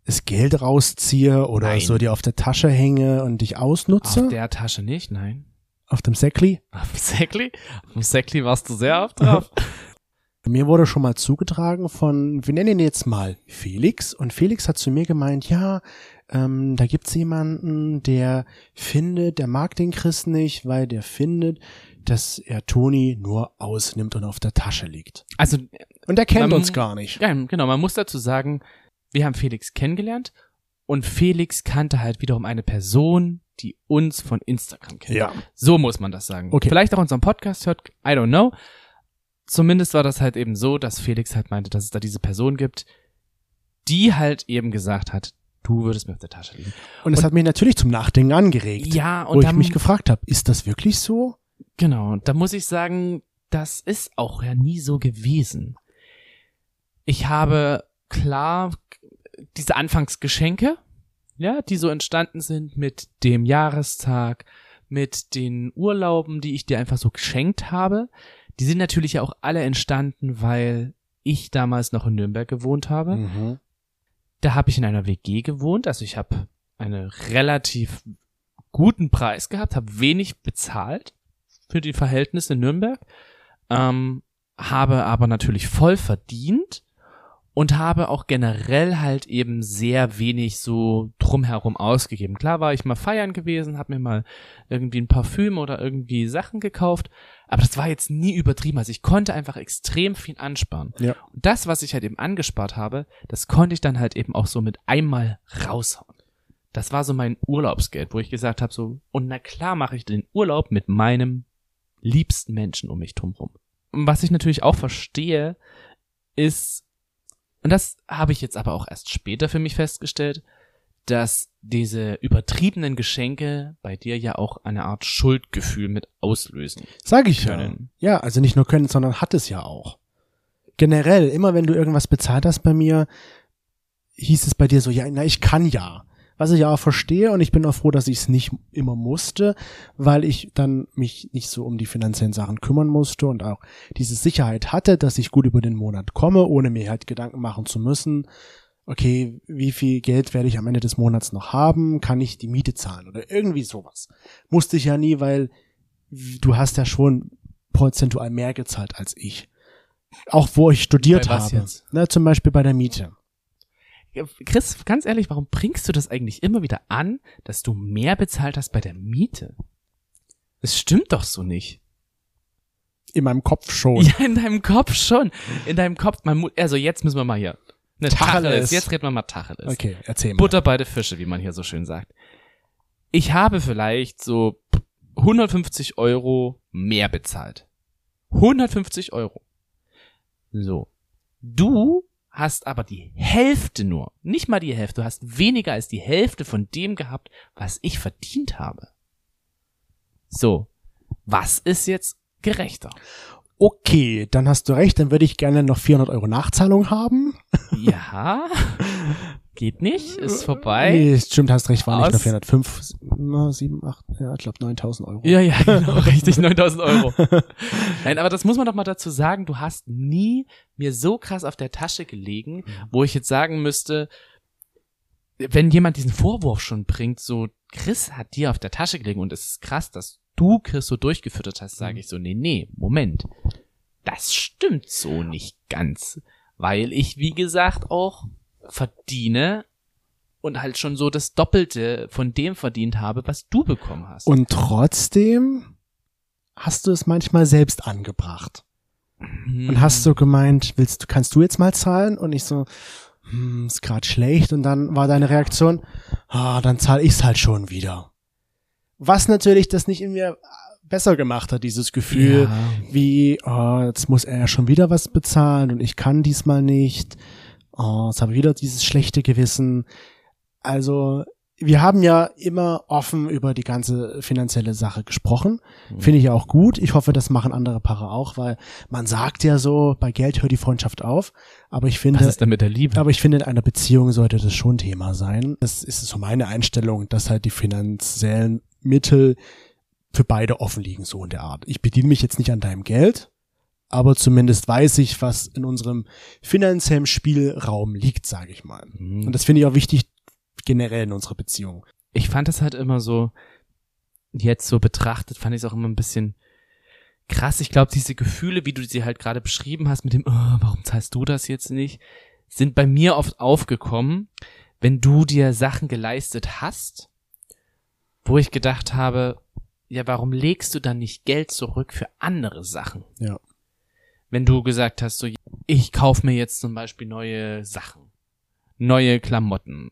das Geld rausziehe oder Nein. so dir auf der Tasche hänge und dich ausnutze? Auf der Tasche nicht, nein. auf dem Säckli? Auf dem Säckli? Auf dem Säckli warst du sehr oft drauf. Mir wurde schon mal zugetragen von, wir nennen ihn jetzt mal Felix, und Felix hat zu mir gemeint, ja, ähm, da gibt's jemanden, der findet, der mag den Chris nicht, weil der findet, dass er Toni nur ausnimmt und auf der Tasche liegt. Also, Und er kennt Man- uns gar nicht. ja, genau, man muss dazu sagen, wir haben Felix kennengelernt und Felix kannte halt wiederum eine Person, die uns von Instagram kennt. Ja. So muss man das sagen. Okay. Vielleicht auch unseren Podcast hört, I don't know. Zumindest war das halt eben so, dass Felix halt meinte, dass es da diese Person gibt, die halt eben gesagt hat, du würdest mir auf der Tasche liegen. Und es hat mich natürlich zum Nachdenken angeregt. Ja, und wo ich dann, mich gefragt habe, ist das wirklich so? genau, und da muss ich sagen, das ist auch ja nie so gewesen. Ich habe klar diese Anfangsgeschenke, ja, die so entstanden sind mit dem Jahrestag, mit den Urlauben, die ich dir einfach so geschenkt habe, die sind natürlich ja auch alle entstanden, weil ich damals noch in Nürnberg gewohnt habe. Mhm. Da habe ich in einer WG gewohnt, also ich habe einen relativ guten Preis gehabt, habe wenig bezahlt für die Verhältnisse in Nürnberg, ähm, habe aber natürlich voll verdient und habe auch generell halt eben sehr wenig so drumherum ausgegeben. Klar war ich mal feiern gewesen, habe mir mal irgendwie ein Parfüm oder irgendwie Sachen gekauft, aber das war jetzt nie übertrieben. Also ich konnte einfach extrem viel ansparen. Ja. Und das, was ich halt eben angespart habe, das konnte ich dann halt eben auch so mit einmal raushauen. Das war so mein Urlaubsgeld, wo ich gesagt habe so, und na klar mache ich den Urlaub mit meinem liebsten Menschen um mich drumherum. Und was ich natürlich auch verstehe, ist, und das habe ich jetzt aber auch erst später für mich festgestellt, dass diese übertriebenen Geschenke bei dir ja auch eine Art Schuldgefühl mit auslösen Sag ich ja. können. Ja, also nicht nur können, sondern hat es ja auch. Generell, immer wenn du irgendwas bezahlt hast bei mir, hieß es bei dir so, ja, na, ich kann ja. Was ich ja auch verstehe und ich bin auch froh, dass ich es nicht immer musste, weil ich dann mich nicht so um die finanziellen Sachen kümmern musste und auch diese Sicherheit hatte, dass ich gut über den Monat komme, ohne mir halt Gedanken machen zu müssen, okay, wie viel Geld werde ich am Ende des Monats noch haben, kann ich die Miete zahlen oder irgendwie sowas. Musste ich ja nie, weil du hast ja schon prozentual mehr gezahlt als ich. Auch wo ich studiert habe. jetzt? Na, zum Beispiel bei der Miete. Chris, ganz ehrlich, warum bringst du das eigentlich immer wieder an, dass du mehr bezahlt hast bei der Miete? Es stimmt doch so nicht. In meinem Kopf schon. Ja, in deinem Kopf schon. In deinem Kopf, man also jetzt müssen wir mal hier. Ne, Tacheles. Tacheles. Jetzt reden wir mal Tacheles. Okay, erzähl mal. Butter bei der Fische, wie man hier so schön sagt. Ich habe vielleicht so 150 Euro mehr bezahlt. 150 Euro. So. Du hast aber die Hälfte nur, nicht mal die Hälfte, du hast weniger als die Hälfte von dem gehabt, was ich verdient habe. So. Was ist jetzt gerechter? Okay, dann hast du recht, dann würde ich gerne noch 400 Euro Nachzahlung haben. Ja. Geht nicht, ist vorbei. Nee, stimmt, hast recht, war nicht nur Aus- 405, 7, 8, ja, ich glaube 9000 Euro. Ja, ja, genau, richtig, 9000 Euro. Nein, aber das muss man doch mal dazu sagen, du hast nie mir so krass auf der Tasche gelegen, wo ich jetzt sagen müsste, wenn jemand diesen Vorwurf schon bringt, so, Chris hat dir auf der Tasche gelegen und es ist krass, dass du Chris so durchgefüttert hast, sage ich so, nee, nee, Moment. Das stimmt so nicht ganz, weil ich, wie gesagt, auch verdiene und halt schon so das Doppelte von dem verdient habe, was du bekommen hast. Und trotzdem hast du es manchmal selbst angebracht. Mhm. Und hast so gemeint, willst du, kannst du jetzt mal zahlen? Und ich so, hm, ist grad schlecht. Und dann war deine Reaktion, ah, dann zahle ich's halt schon wieder. Was natürlich das nicht in mir besser gemacht hat, dieses Gefühl, Ja. wie, oh, jetzt muss er ja schon wieder was bezahlen und ich kann diesmal nicht. Oh, jetzt habe ich wieder dieses schlechte Gewissen. Also, wir haben ja immer offen über die ganze finanzielle Sache gesprochen. Finde ich auch gut. Ich hoffe, das machen andere Paare auch, weil man sagt ja so, bei Geld hört die Freundschaft auf. Aber ich finde, Was ist denn mit der Liebe? aber ich finde, in einer Beziehung sollte das schon Thema sein. Das ist so meine Einstellung, dass halt die finanziellen Mittel für beide offen liegen, so in der Art. Ich bediene mich jetzt nicht an deinem Geld, aber zumindest weiß ich, was in unserem finanziellen Spielraum liegt, sage ich mal. Mhm. Und das finde ich auch wichtig generell in unserer Beziehung. ich fand es halt immer so, jetzt so betrachtet, fand ich es auch immer ein bisschen krass. Ich glaube, diese Gefühle, wie du sie halt gerade beschrieben hast, mit dem, oh, warum zahlst du das jetzt nicht, sind bei mir oft aufgekommen, wenn du dir Sachen geleistet hast, wo ich gedacht habe, ja, warum legst du dann nicht Geld zurück für andere Sachen? Ja. Wenn du gesagt hast, so, ich kaufe mir jetzt zum Beispiel neue Sachen, neue Klamotten,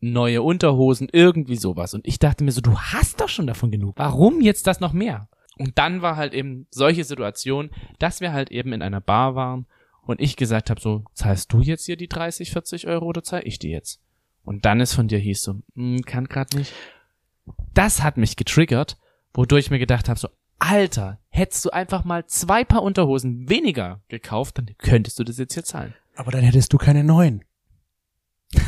neue Unterhosen, irgendwie sowas. Und ich dachte mir so, du hast doch schon davon genug. Warum jetzt das noch mehr? Und dann war halt eben solche Situation, dass wir halt eben in einer Bar waren und ich gesagt habe, so, zahlst du jetzt hier die 30, 40 Euro oder zahl ich die jetzt? Und dann ist von dir hieß so, hm, kann grad nicht. Das hat mich getriggert, wodurch ich mir gedacht habe, so, Alter, hättest du einfach mal zwei Paar Unterhosen weniger gekauft, dann könntest du das jetzt hier zahlen. Aber dann hättest du keine neuen.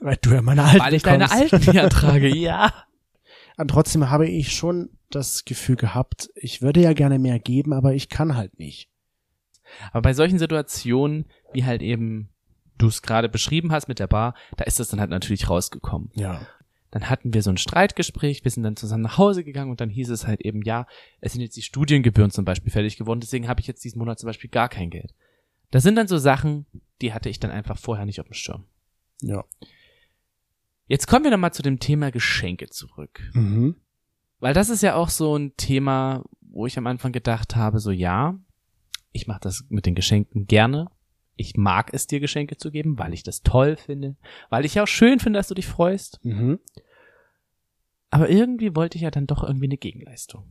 Weil du ja meine alten Weil ich deine bekommst. alten hier trage, ja. Und trotzdem habe ich schon das Gefühl gehabt, ich würde ja gerne mehr geben, aber ich kann halt nicht. Aber bei solchen Situationen, wie halt eben du es gerade beschrieben hast mit der Bar, da ist das dann halt natürlich rausgekommen. Ja. Dann hatten wir so ein Streitgespräch, wir sind dann zusammen nach Hause gegangen und dann hieß es halt eben, ja, es sind jetzt die Studiengebühren zum Beispiel fertig geworden, deswegen habe ich jetzt diesen Monat zum Beispiel gar kein Geld. Das sind dann so Sachen, die hatte ich dann einfach vorher nicht auf dem Schirm. Ja. Jetzt kommen wir nochmal zu dem Thema Geschenke zurück. Mhm. Weil das ist ja auch so ein Thema, wo ich am Anfang gedacht habe, so ja, ich mache das mit den Geschenken gerne. Ich mag es dir Geschenke zu geben, weil ich das toll finde, weil ich ja auch schön finde, dass du dich freust. Mhm. Aber irgendwie wollte ich ja dann doch irgendwie eine Gegenleistung.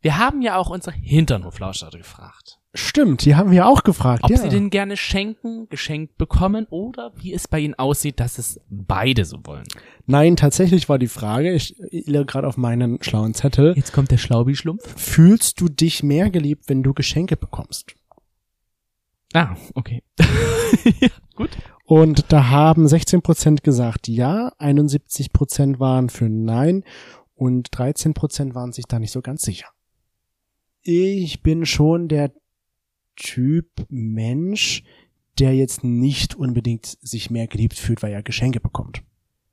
Wir haben ja auch unsere Hinternhoflauscher gefragt, Stimmt, die haben wir auch gefragt. ob ja. sie denn gerne schenken, geschenkt bekommen oder wie es bei ihnen aussieht, dass es beide so wollen. Nein, tatsächlich war die Frage, ich irre gerade auf meinen schlauen Zettel, Jetzt kommt der Schlaubi-Schlumpf. fühlst du dich mehr geliebt, wenn du Geschenke bekommst? Ah, okay. ja, gut. Und da haben 16% gesagt ja, 71% waren für nein und 13% waren sich da nicht so ganz sicher. Ich bin schon der Typ Mensch, der jetzt nicht unbedingt sich mehr geliebt fühlt, weil er Geschenke bekommt.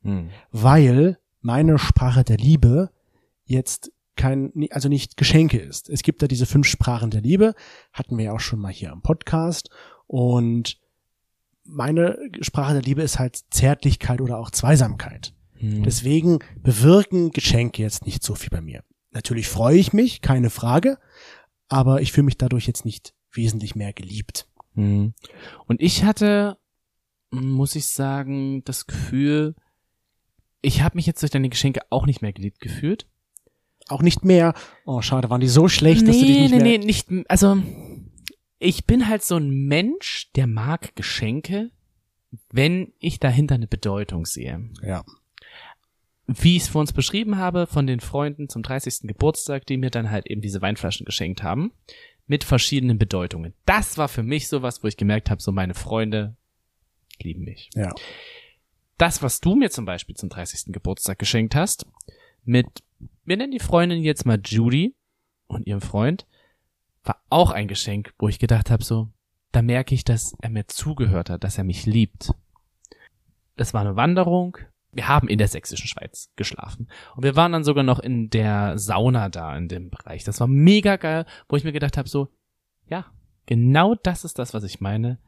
Hm. Weil meine Sprache der Liebe jetzt kein, also nicht Geschenke ist. Es gibt da diese fünf Sprachen der Liebe, hatten wir ja auch schon mal hier am Podcast und meine Sprache der Liebe ist halt Zärtlichkeit oder auch Zweisamkeit. Hm. Deswegen bewirken Geschenke jetzt nicht so viel bei mir. Natürlich freue ich mich, keine Frage, aber ich fühle mich dadurch jetzt nicht wesentlich mehr geliebt. Hm. Und ich hatte, muss ich sagen, das Gefühl, ich habe mich jetzt durch deine Geschenke auch nicht mehr geliebt gefühlt. Auch nicht mehr, oh schade, waren die so schlecht, dass du dich nee, nicht nee, mehr... nee, nicht, also ich bin halt so ein Mensch, der mag Geschenke, wenn ich dahinter eine Bedeutung sehe. Ja. Wie ich es vor uns beschrieben habe, von den Freunden zum 30. Geburtstag, die mir dann halt eben diese Weinflaschen geschenkt haben, mit verschiedenen Bedeutungen. Das war für mich sowas, wo ich gemerkt habe, so meine Freunde lieben mich. Ja. Das, was du mir zum Beispiel zum 30. Geburtstag geschenkt hast, mit, wir nennen die Freundin jetzt mal Judy und ihrem Freund, war auch ein Geschenk, wo ich gedacht habe, so, da merke ich, dass er mir zugehört hat, dass er mich liebt. Das war eine Wanderung. Wir haben in der sächsischen Schweiz geschlafen. Und wir waren dann sogar noch in der Sauna da in dem Bereich. Das war mega geil, wo ich mir gedacht habe, so, ja, genau das ist das, was ich meine.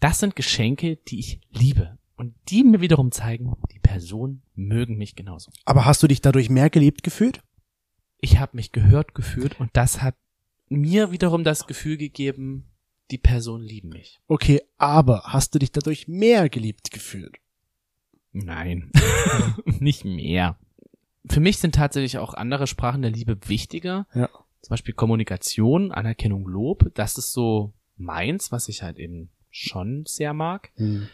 Das sind Geschenke, die ich liebe. Und die mir wiederum zeigen, die Personen mögen mich genauso. Aber hast du dich dadurch mehr geliebt gefühlt? Ich habe mich gehört gefühlt und das hat mir wiederum das Gefühl gegeben, die Personen lieben mich. Okay, aber hast du dich dadurch mehr geliebt gefühlt? Nein, nicht mehr. Für mich sind tatsächlich auch andere Sprachen der Liebe wichtiger. Ja. Zum Beispiel Kommunikation, Anerkennung, Lob. Das ist so meins, was ich halt eben schon sehr mag. Hm.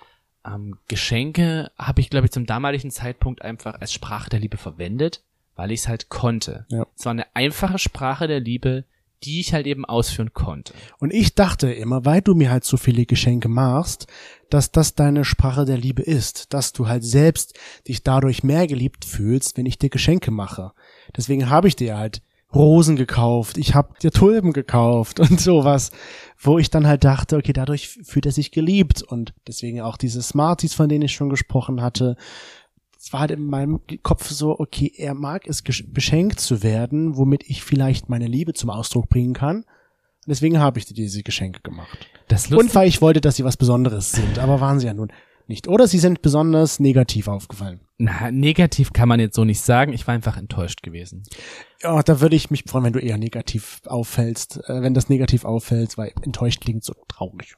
Ähm, Geschenke habe ich, glaube ich, zum damaligen Zeitpunkt einfach als Sprache der Liebe verwendet, weil ich es halt konnte. Ja. Es war eine einfache Sprache der Liebe, die ich halt eben ausführen konnte. Und ich dachte immer, weil du mir halt so viele Geschenke machst, dass das deine Sprache der Liebe ist, dass du halt selbst dich dadurch mehr geliebt fühlst, wenn ich dir Geschenke mache. Deswegen habe ich dir halt Rosen gekauft, ich habe dir Tulpen gekauft und sowas, wo ich dann halt dachte, okay, dadurch fühlt er sich geliebt und deswegen auch diese Smarties, von denen ich schon gesprochen hatte. Es war halt in meinem Kopf so, okay, er mag es beschenkt zu werden, womit ich vielleicht meine Liebe zum Ausdruck bringen kann. Und deswegen habe ich dir diese Geschenke gemacht. Das Und weil ich wollte, dass sie was Besonderes sind, aber waren sie ja nun nicht. Oder sie sind besonders negativ aufgefallen. Na, negativ kann man jetzt so nicht sagen. Ich war einfach enttäuscht gewesen. Ja, da würde ich mich freuen, wenn du eher negativ auffällst, äh, wenn das negativ auffällt, weil enttäuscht klingt so traurig.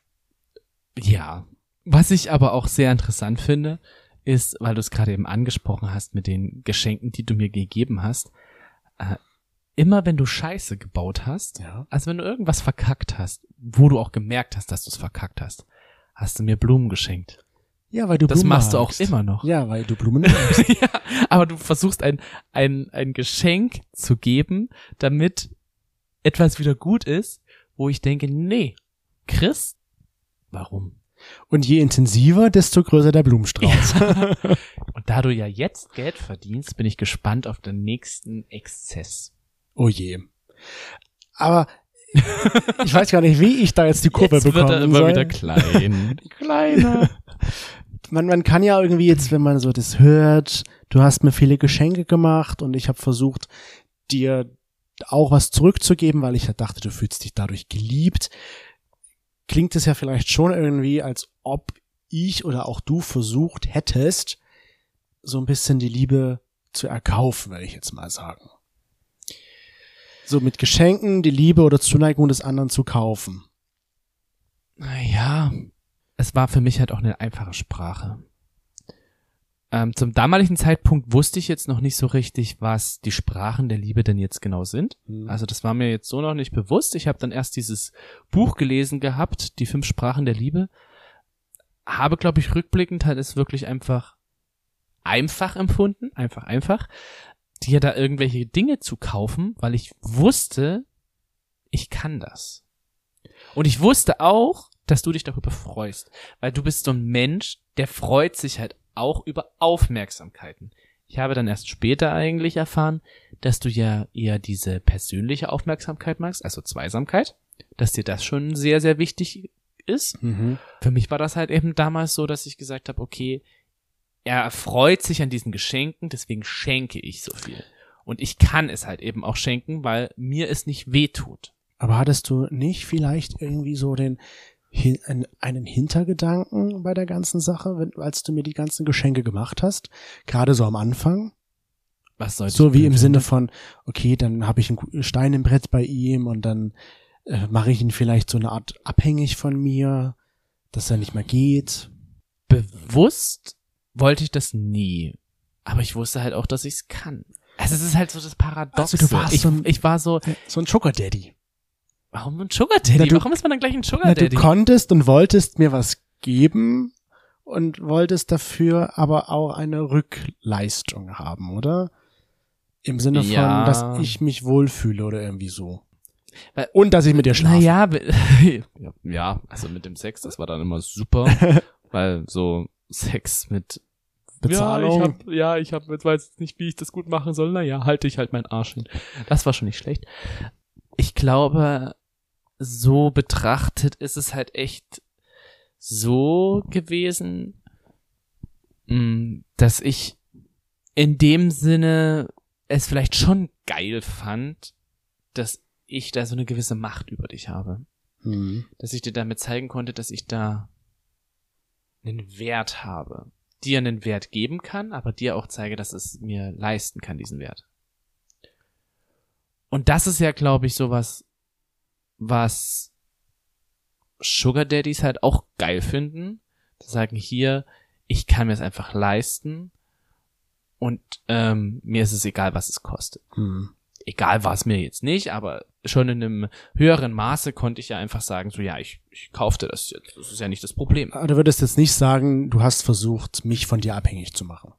Ja. Was ich aber auch sehr interessant finde, ist, weil du es gerade eben angesprochen hast mit den Geschenken, die du mir gegeben hast, äh, immer wenn du Scheiße gebaut hast, Ja. also wenn du irgendwas verkackt hast, wo du auch gemerkt hast, dass du es verkackt hast, hast du mir Blumen geschenkt. Ja, weil du Das Blumen machst du auch magst. immer noch. Ja, weil du Blumen magst. ja, aber du versuchst ein, ein, ein Geschenk zu geben, damit etwas wieder gut ist, wo ich denke, nee, Chris, warum? Und je intensiver, desto größer der Blumenstrauß. Und da du ja jetzt Geld verdienst, bin ich gespannt auf den nächsten Exzess. Oh je. Aber ich weiß gar nicht, wie ich da jetzt die Kurve jetzt wird bekommen er immer soll. wieder klein. Kleiner. Man, man kann ja irgendwie jetzt, wenn man so das hört, du hast mir viele Geschenke gemacht und ich habe versucht, dir auch was zurückzugeben, weil ich ja dachte, du fühlst dich dadurch geliebt. Klingt es ja vielleicht schon irgendwie, als ob ich oder auch du versucht hättest, so ein bisschen die Liebe zu erkaufen, würde ich jetzt mal sagen. So mit Geschenken die Liebe oder Zuneigung des anderen zu kaufen. Naja, es war für mich halt auch eine einfache Sprache. Ähm, zum damaligen Zeitpunkt wusste ich jetzt noch nicht so richtig, was die Sprachen der Liebe denn jetzt genau sind. Hm. Also das war mir jetzt so noch nicht bewusst. Ich habe dann erst dieses Buch gelesen gehabt, die fünf Sprachen der Liebe. Habe, glaube ich, rückblickend halt es wirklich einfach einfach empfunden, einfach einfach, dir da irgendwelche Dinge zu kaufen, weil ich wusste, ich kann das. Und ich wusste auch, dass du dich darüber freust, weil du bist so ein Mensch, der freut sich halt auch über Aufmerksamkeiten. Ich habe dann erst später eigentlich erfahren, dass du ja eher diese persönliche Aufmerksamkeit magst, also Zweisamkeit, dass dir das schon sehr, sehr wichtig ist. Mhm. Für mich war das halt eben damals so, dass ich gesagt habe, okay, er freut sich an diesen Geschenken, deswegen schenke ich so viel. Und ich kann es halt eben auch schenken, weil mir es nicht wehtut. Aber hattest du nicht vielleicht irgendwie so den einen- einen Hintergedanken bei der ganzen Sache, wenn, als du mir die ganzen Geschenke gemacht hast? Gerade so am Anfang? Was soll So wie im Sinne von, okay, dann habe ich einen Stein im Brett bei ihm und dann äh, mache ich ihn vielleicht so eine Art abhängig von mir, dass er nicht mehr geht. bewusst wollte ich das nie. Aber ich wusste halt auch, dass ich es kann. Also es ist halt so das Paradox. Also du warst ich, so ein- ich war so, So ein Sugar Daddy. Warum ein Sugar Daddy? Na, du- warum ist man dann gleich ein Sugar Na, du Daddy? konntest und wolltest mir was geben und wolltest dafür aber auch eine Rückleistung haben, oder? Im Sinne von, Ja. dass ich mich wohlfühle oder irgendwie so. Weil- Und dass ich mit dir schlafe. Naja, ja, also mit dem Sex, das war dann immer super. weil so Sex mit Bezahlung. Ja, ich hab, ja, ich hab, jetzt weiß jetzt nicht, wie ich das gut machen soll. Naja, halte ich halt meinen Arsch hin. Das war schon nicht schlecht. Ich glaube, so betrachtet ist es halt echt so gewesen, mh, dass ich in dem Sinne es vielleicht schon geil fand, dass ich da so eine gewisse Macht über dich habe. Hm. Dass ich dir damit zeigen konnte, dass ich da einen Wert habe. Dir einen Wert geben kann, aber dir auch zeige, dass es mir leisten kann, diesen Wert. Und das ist ja, glaube ich, sowas, was Sugar Daddies halt auch geil finden. Zu sagen, hier, ich kann mir es einfach leisten und ähm, mir ist es egal, was es kostet. Hm. Egal war es mir jetzt nicht, aber schon in einem höheren Maße konnte ich ja einfach sagen, so ja, ich, ich kaufte das jetzt. Das ist ja nicht das Problem. Aber du würdest jetzt nicht sagen, du hast versucht, mich von dir abhängig zu machen.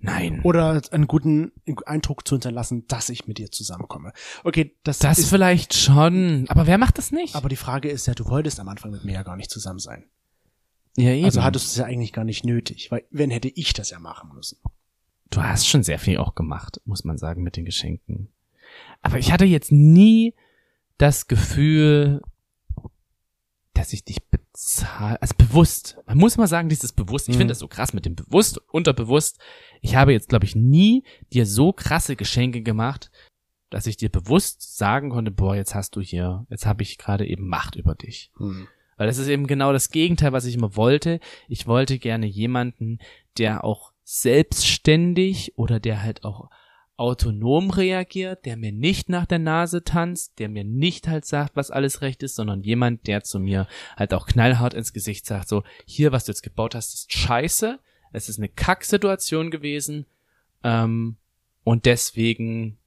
Nein. Oder einen guten Eindruck zu hinterlassen, dass ich mit dir zusammenkomme. Okay, das, Das ist, vielleicht schon, aber wer macht das nicht? aber die Frage ist ja, du wolltest am Anfang mit mir ja gar nicht zusammen sein. ja, eben. Also hattest du es ja eigentlich gar nicht nötig, weil wenn hätte ich das ja machen müssen. du hast schon sehr viel auch gemacht, muss man sagen, mit den Geschenken. Aber ich hatte jetzt nie das Gefühl, dass ich dich bezahle, also bewusst. Man muss mal sagen, dieses bewusst. Ich Mhm. finde das so krass mit dem bewusst, unterbewusst. Ich habe jetzt, glaube ich, nie dir so krasse Geschenke gemacht, dass ich dir bewusst sagen konnte, boah, jetzt hast du hier, jetzt habe ich gerade eben Macht über dich. Hm. Weil das ist eben genau das Gegenteil, was ich immer wollte. Ich wollte gerne jemanden, der auch selbstständig oder der halt auch autonom reagiert, der mir nicht nach der Nase tanzt, der mir nicht halt sagt, was alles recht ist, sondern jemand, der zu mir halt auch knallhart ins Gesicht sagt, so, hier, was du jetzt gebaut hast, ist scheiße, es ist eine Kacksituation gewesen, ähm, und deswegen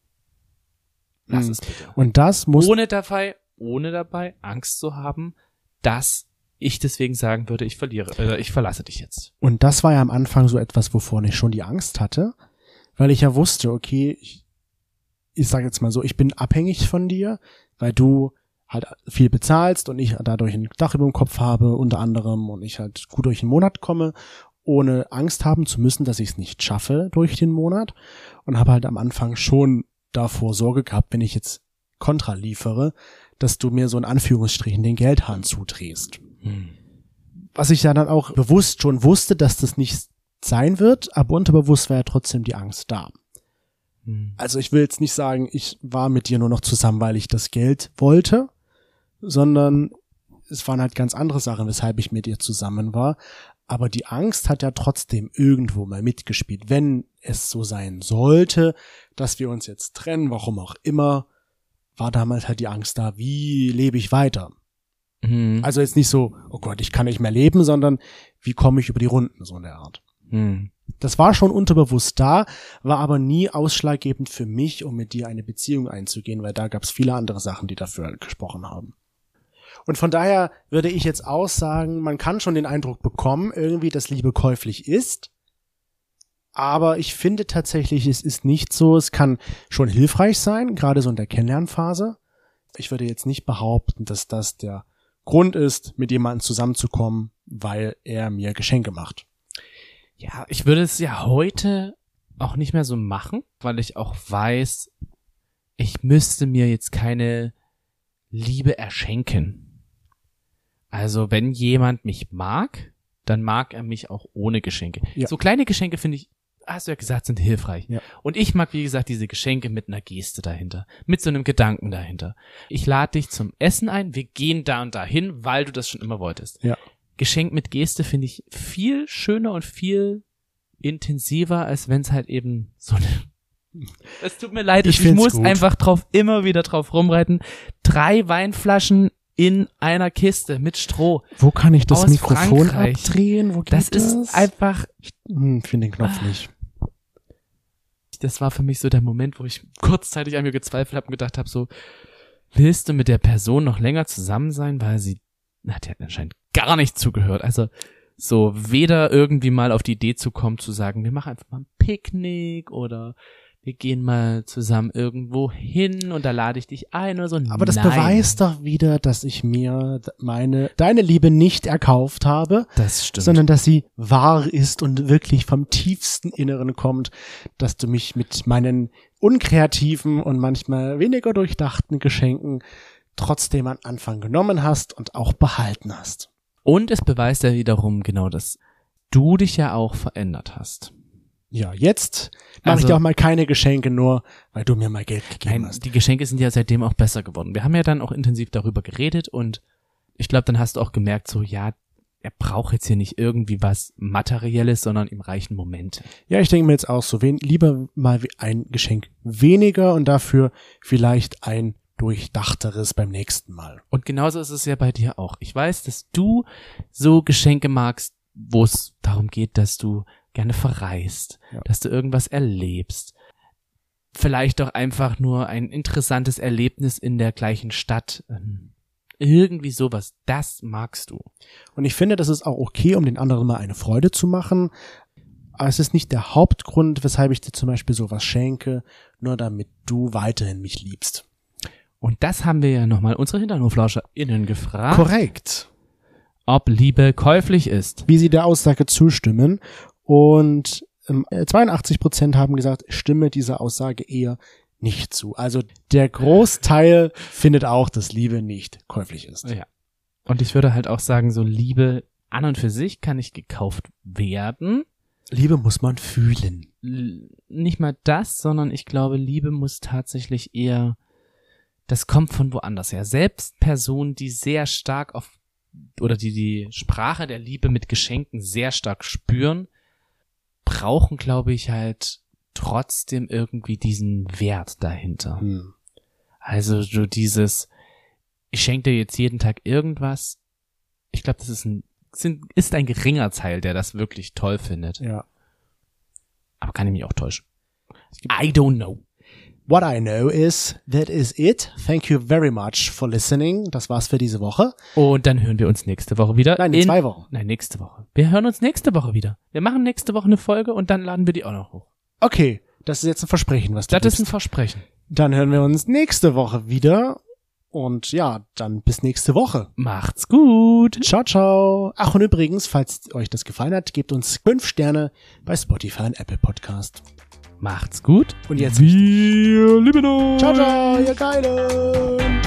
lass Mhm. es bitte Und das muss, ohne dabei, ohne dabei Angst zu haben, dass ich deswegen sagen würde, ich verliere, äh, ich verlasse dich jetzt. und das war ja am Anfang so etwas, wovon ich schon die Angst hatte, weil ich ja wusste, okay, ich, ich sage jetzt mal so, ich bin abhängig von dir, weil du halt viel bezahlst und ich dadurch ein Dach über dem Kopf habe, unter anderem, und ich halt gut durch den Monat komme, ohne Angst haben zu müssen, dass ich es nicht schaffe durch den Monat und habe halt am Anfang schon davor Sorge gehabt, wenn ich jetzt Kontra liefere, dass du mir so in Anführungsstrichen den Geldhahn zudrehst. Was ich ja dann auch bewusst schon wusste, dass das nicht sein wird, aber unterbewusst war ja trotzdem die Angst da. Hm. Also ich will jetzt nicht sagen, ich war mit dir nur noch zusammen, weil ich das Geld wollte, sondern es waren halt ganz andere Sachen, weshalb ich mit ihr zusammen war. Aber die Angst hat ja trotzdem irgendwo mal mitgespielt. Wenn es so sein sollte, dass wir uns jetzt trennen, warum auch immer, war damals halt die Angst da, wie lebe ich weiter? Hm. Also jetzt nicht so, oh Gott, ich kann nicht mehr leben, sondern wie komme ich über die Runden, so in der Art. Hm. Das war schon unterbewusst da, war aber nie ausschlaggebend für mich, um mit dir eine Beziehung einzugehen, weil da gab es viele andere Sachen, die dafür gesprochen haben. Und von daher würde ich jetzt auch sagen, man kann schon den Eindruck bekommen, irgendwie, dass Liebe käuflich ist. Aber ich finde tatsächlich, es ist nicht so. Es kann schon hilfreich sein, gerade so in der Kennenlernphase. Ich würde jetzt nicht behaupten, dass das der Grund ist, mit jemandem zusammenzukommen, weil er mir Geschenke macht. Ja, ich würde es ja heute auch nicht mehr so machen, weil ich auch weiß, ich müsste mir jetzt keine Liebe erschenken. Also wenn jemand mich mag, dann mag er mich auch ohne Geschenke. Ja. So kleine Geschenke finde ich, hast du ja gesagt, sind hilfreich. Ja. Und ich mag, wie gesagt, diese Geschenke mit einer Geste dahinter, mit so einem Gedanken dahinter. Ich lade dich zum Essen ein, wir gehen da und dahin, weil du das schon immer wolltest. Ja. Geschenk mit Geste finde ich viel schöner und viel intensiver, als wenn es halt eben so eine. Es tut mir leid, Ich ich, ich muss gut. einfach drauf, immer wieder drauf rumreiten. Drei Weinflaschen in einer Kiste mit Stroh. Wo kann ich das Mikrofon Frankreich. abdrehen? Wo geht Das ist einfach, Hm, finde den Knopf nicht. das war für mich so der Moment, wo ich kurzzeitig an mir gezweifelt habe und gedacht habe, so, willst du mit der Person noch länger zusammen sein, weil sie, na, die hat anscheinend gar nicht zugehört. Also, so weder irgendwie mal auf die Idee zu kommen, zu sagen, wir machen einfach mal ein Picknick oder wir gehen mal zusammen irgendwo hin und da lade ich dich ein oder so. Aber das Nein, beweist doch wieder, dass ich mir meine, deine Liebe nicht erkauft habe, Das stimmt. sondern dass sie wahr ist und wirklich vom tiefsten Inneren kommt, dass du mich mit meinen unkreativen und manchmal weniger durchdachten Geschenken trotzdem am Anfang genommen hast und auch behalten hast. Und es beweist ja wiederum genau, dass du dich ja auch verändert hast. Ja, jetzt mache ich Also- dir auch mal keine Geschenke, nur weil du mir mal Geld gegeben Nein, hast. die Geschenke sind ja seitdem auch besser geworden. Wir haben ja dann auch intensiv darüber geredet und ich glaube, dann hast du auch gemerkt, so ja, er braucht jetzt hier nicht irgendwie was Materielles, sondern ihm reichen Momente. Ja, ich denke mir jetzt auch so, wen, lieber mal ein Geschenk weniger und dafür vielleicht ein durchdachteres beim nächsten Mal. Und genauso ist es ja bei dir auch. Ich weiß, dass du so Geschenke magst, wo es darum geht, dass du gerne verreist, Ja. dass du irgendwas erlebst. Vielleicht doch einfach nur ein interessantes Erlebnis in der gleichen Stadt. Ähm, Irgendwie sowas. Das magst du. Und ich finde, das ist auch okay, um den anderen mal eine Freude zu machen. Aber es ist nicht der Hauptgrund, weshalb ich dir zum Beispiel sowas schenke, nur damit du weiterhin mich liebst. Und das haben wir ja nochmal unsere HinternhoflauscherInnen gefragt, Korrekt. ob Liebe käuflich ist. Wie sie der Aussage zustimmen. Und ähm, 82 Prozent haben gesagt, stimme dieser Aussage eher nicht zu. Also der Großteil findet auch, dass Liebe nicht käuflich ist. Ja. Und ich würde halt auch sagen, so Liebe an und für sich kann nicht gekauft werden. Liebe muss man fühlen. L nicht mal das, sondern ich glaube, Liebe muss tatsächlich eher, das kommt von woanders her. Selbst Personen, die sehr stark auf, oder die die Sprache der Liebe mit Geschenken sehr stark spüren, brauchen, glaube ich, halt trotzdem irgendwie diesen Wert dahinter. Hm. Also so dieses, ich schenke dir jetzt jeden Tag irgendwas. Ich glaube, das ist ein, sind, ist ein geringer Teil, der das wirklich toll findet. Ja. Aber kann ich mich auch täuschen. I don't know. What I know is, that is it. Thank you very much for listening. Das war's für diese Woche. Und dann hören wir uns nächste Woche wieder. Nein, in zwei Wochen. Nein, nächste Woche. Wir hören uns nächste Woche wieder. Wir machen nächste Woche eine Folge und dann laden wir die auch noch hoch. Okay, das ist jetzt ein Versprechen, was du Das ist ein gibst. Versprechen. Dann hören wir uns nächste Woche wieder. Und ja, dann bis nächste Woche. Macht's gut. Ciao, ciao. Ach, und übrigens, falls euch das gefallen hat, gebt uns fünf Sterne bei Spotify und Apple Podcast. Macht's gut. Und jetzt Wir lieben uns. Ciao, ciao, ihr Geilen.